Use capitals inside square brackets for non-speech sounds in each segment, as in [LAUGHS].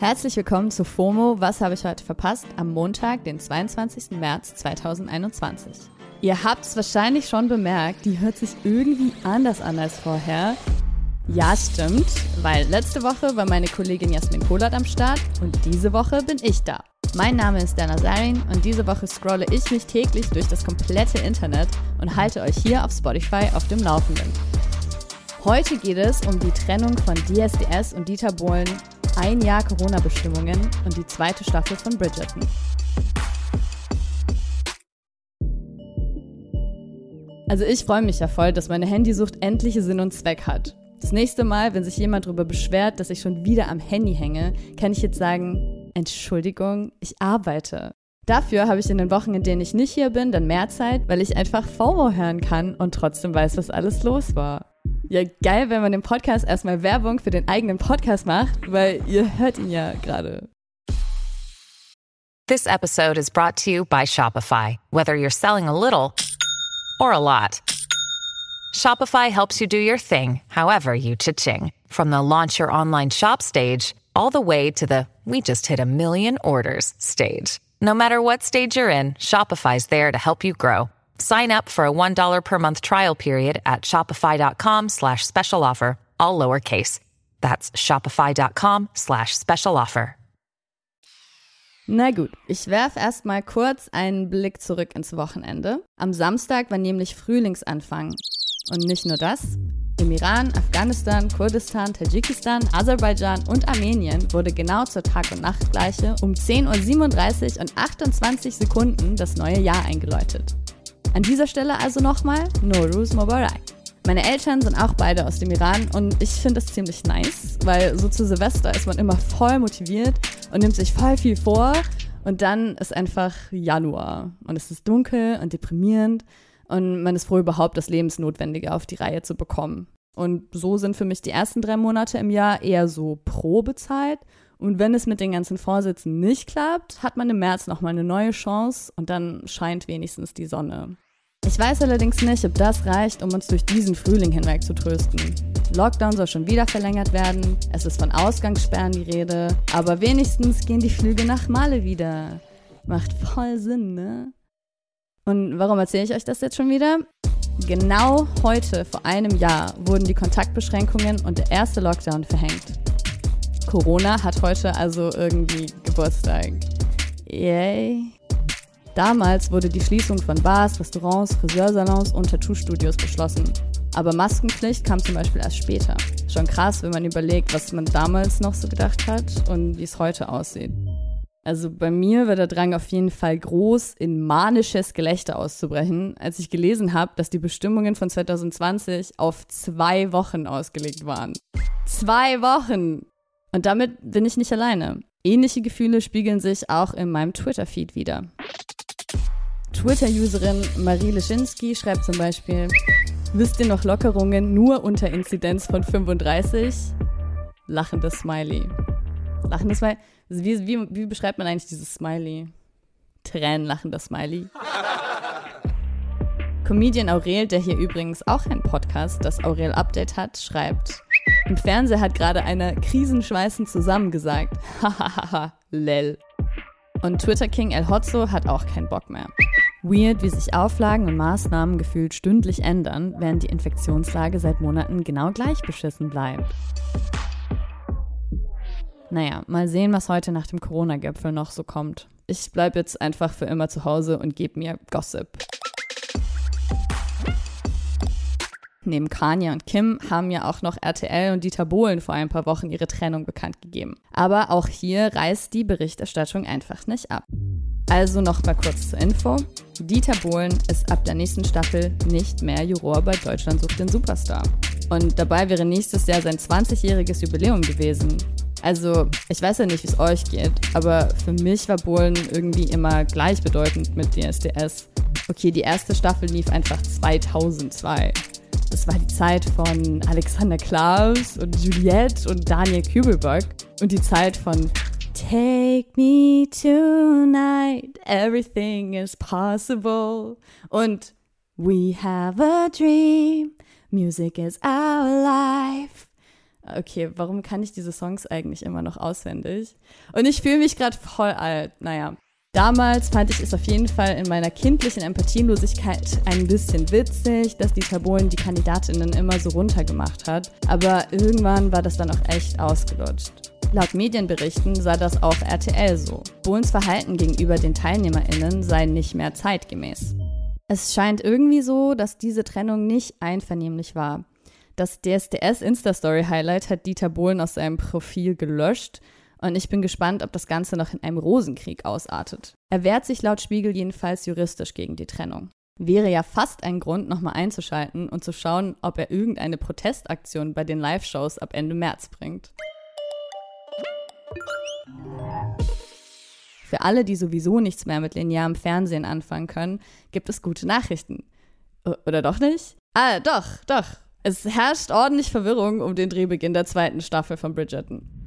Herzlich willkommen zu FOMO. Was habe ich heute verpasst? Am Montag, den 22. März 2021. Ihr habt es wahrscheinlich schon bemerkt, die hört sich irgendwie anders an als vorher. Ja, stimmt, weil letzte Woche war meine Kollegin Jasmin Kohlert am Start und diese Woche bin ich da. Mein Name ist Dana Zarin und diese Woche scrolle ich mich täglich durch das komplette Internet und halte euch hier auf Spotify auf dem Laufenden. Heute geht es um die Trennung von DSDS und Dieter Bohlen ein Jahr Corona-Bestimmungen und die zweite Staffel von Bridgerton. Also ich freue mich ja voll, dass meine Handysucht endlich Sinn und Zweck hat. Das nächste Mal, wenn sich jemand darüber beschwert, dass ich schon wieder am Handy hänge, kann ich jetzt sagen, Entschuldigung, ich arbeite. Dafür habe ich in den Wochen, in denen ich nicht hier bin, dann mehr Zeit, weil ich einfach FOMO hören kann und trotzdem weiß, was alles los war. Ja, geil, wenn man im Podcast erstmal Werbung für den eigenen Podcast macht, weil ihr hört ihn ja gerade. This episode is brought to you by Shopify. Whether you're selling a little or a lot, Shopify helps you do your thing, however you cha-ching. From the launch your online shop stage, all the way to the we just hit a million orders stage. No matter what stage you're in, Shopify's there to help you grow. Sign up for a $1 per month trial period at shopify.com slash special offer, all lowercase. That's shopify.com slash special offer. Na gut, ich werfe erstmal kurz einen Blick zurück ins Wochenende. Am Samstag war nämlich Frühlingsanfang. Und nicht nur das. Im Iran, Afghanistan, Kurdistan, Tadschikistan, Aserbaidschan und Armenien wurde genau zur Tag- und Nachtgleiche um 10.37 Uhr und 28 Sekunden das neue Jahr eingeläutet. An dieser Stelle also nochmal Noruz Mubarak. Meine Eltern sind auch beide aus dem Iran und ich finde das ziemlich nice, weil so zu Silvester ist man immer voll motiviert und nimmt sich voll viel vor und dann ist einfach Januar und es ist dunkel und deprimierend und man ist froh überhaupt das Lebensnotwendige auf die Reihe zu bekommen. Und so sind für mich die ersten drei Monate im Jahr eher so Probezeit und wenn es mit den ganzen Vorsitzen nicht klappt, hat man im März nochmal eine neue Chance und dann scheint wenigstens die Sonne. Ich weiß allerdings nicht, ob das reicht, um uns durch diesen Frühling hinweg zu trösten. Lockdown soll schon wieder verlängert werden, es ist von Ausgangssperren die Rede, aber wenigstens gehen die Flüge nach Male wieder. Macht voll Sinn, ne? Und warum erzähle ich euch das jetzt schon wieder? Genau heute, vor einem Jahr, wurden die Kontaktbeschränkungen und der erste Lockdown verhängt. Corona hat heute also irgendwie Geburtstag. Yay. Damals wurde die Schließung von Bars, Restaurants, Friseursalons und Tattoo-Studios beschlossen. Aber Maskenpflicht kam zum Beispiel erst später. Schon krass, wenn man überlegt, was man damals noch so gedacht hat und wie es heute aussieht. Also bei mir war der Drang auf jeden Fall groß, in manisches Gelächter auszubrechen, als ich gelesen habe, dass die Bestimmungen von 2020 auf zwei Wochen ausgelegt waren. Zwei Wochen! Und damit bin ich nicht alleine. Ähnliche Gefühle spiegeln sich auch in meinem Twitter-Feed wieder. Twitter-Userin Marie Leschinski schreibt zum Beispiel, wisst ihr noch Lockerungen nur unter Inzidenz von 35? Lachendes Smiley. Lachendes Smiley. Wie, wie, wie beschreibt man eigentlich dieses Smiley? Tränenlachendes Smiley. Comedian Aurel, der hier übrigens auch einen Podcast, das Aurel Update hat, schreibt, im Fernseher hat gerade einer krisenschweißend zusammengesagt. [LAUGHS] Hahaha, lel. Und Twitter King El Hotzo hat auch keinen Bock mehr. Weird, wie sich Auflagen und Maßnahmen gefühlt stündlich ändern, während die Infektionslage seit Monaten genau gleich beschissen bleibt. Naja, mal sehen, was heute nach dem Corona-Gipfel noch so kommt. Ich bleibe jetzt einfach für immer zu Hause und gebe mir Gossip. Neben Kanye und Kim haben ja auch noch RTL und Dieter Bohlen vor ein paar Wochen ihre Trennung bekannt gegeben. Aber auch hier reißt die Berichterstattung einfach nicht ab. Also noch mal kurz zur Info. Dieter Bohlen ist ab der nächsten Staffel nicht mehr Juror bei Deutschland sucht den Superstar. Und dabei wäre nächstes Jahr sein 20-jähriges Jubiläum gewesen. Also, ich weiß ja nicht, wie es euch geht, aber für mich war Bohlen irgendwie immer gleichbedeutend mit DSDS. Okay, die erste Staffel lief einfach 2002. Das war die Zeit von Alexander Klaus und Juliette und Daniel Kübelberg und die Zeit von Take me tonight, everything is possible und We have a dream, music is our life. Okay, warum kann ich diese Songs eigentlich immer noch auswendig? Und ich fühle mich gerade voll alt. Naja. Damals fand ich es auf jeden Fall in meiner kindlichen Empathielosigkeit ein bisschen witzig, dass Dieter Bohlen die Kandidatinnen immer so runtergemacht hat. Aber irgendwann war das dann auch echt ausgelutscht. Laut Medienberichten sah das auch RTL so. Bohlens Verhalten gegenüber den TeilnehmerInnen sei nicht mehr zeitgemäß. Es scheint irgendwie so, dass diese Trennung nicht einvernehmlich war. Das DSDS Insta-Story Highlight hat Dieter Bohlen aus seinem Profil gelöscht und ich bin gespannt, ob das Ganze noch in einem Rosenkrieg ausartet. Er wehrt sich laut Spiegel jedenfalls juristisch gegen die Trennung. Wäre ja fast ein Grund, nochmal einzuschalten und zu schauen, ob er irgendeine Protestaktion bei den Live-Shows ab Ende März bringt. Für alle, die sowieso nichts mehr mit linearem Fernsehen anfangen können, gibt es gute Nachrichten. Oder doch nicht? Ah, doch, doch. Es herrscht ordentlich Verwirrung um den Drehbeginn der zweiten Staffel von Bridgerton.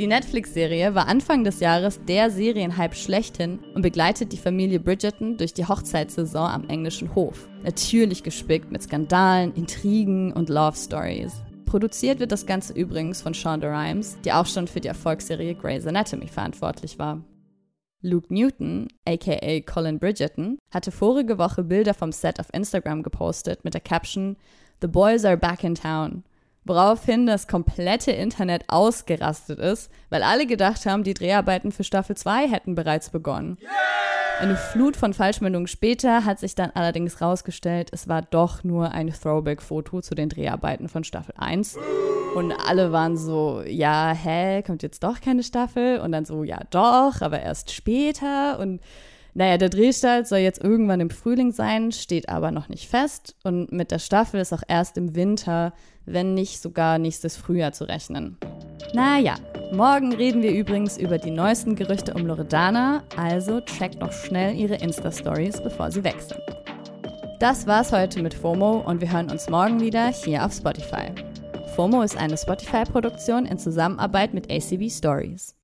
Die Netflix-Serie war Anfang des Jahres der Serienhype schlechthin und begleitet die Familie Bridgerton durch die Hochzeitssaison am englischen Hof. Natürlich gespickt mit Skandalen, Intrigen und Love Stories. Produziert wird das Ganze übrigens von Shonda Rhimes, die auch schon für die Erfolgsserie Grey's Anatomy verantwortlich war. Luke Newton, aka Colin Bridgerton, hatte vorige Woche Bilder vom Set auf Instagram gepostet mit der Caption The Boys are back in town woraufhin das komplette Internet ausgerastet ist, weil alle gedacht haben, die Dreharbeiten für Staffel 2 hätten bereits begonnen. Eine Flut von Falschmeldungen später hat sich dann allerdings rausgestellt, es war doch nur ein Throwback-Foto zu den Dreharbeiten von Staffel 1. Und alle waren so, ja, hä, kommt jetzt doch keine Staffel? Und dann so, ja, doch, aber erst später. Und naja, der Drehstart soll jetzt irgendwann im Frühling sein, steht aber noch nicht fest. Und mit der Staffel ist auch erst im Winter, wenn nicht sogar nächstes Frühjahr zu rechnen. Naja, morgen reden wir übrigens über die neuesten Gerüchte um Loredana, also checkt noch schnell ihre Insta-Stories, bevor sie weg sind. Das war's heute mit FOMO und wir hören uns morgen wieder hier auf Spotify. FOMO ist eine Spotify-Produktion in Zusammenarbeit mit ACB Stories.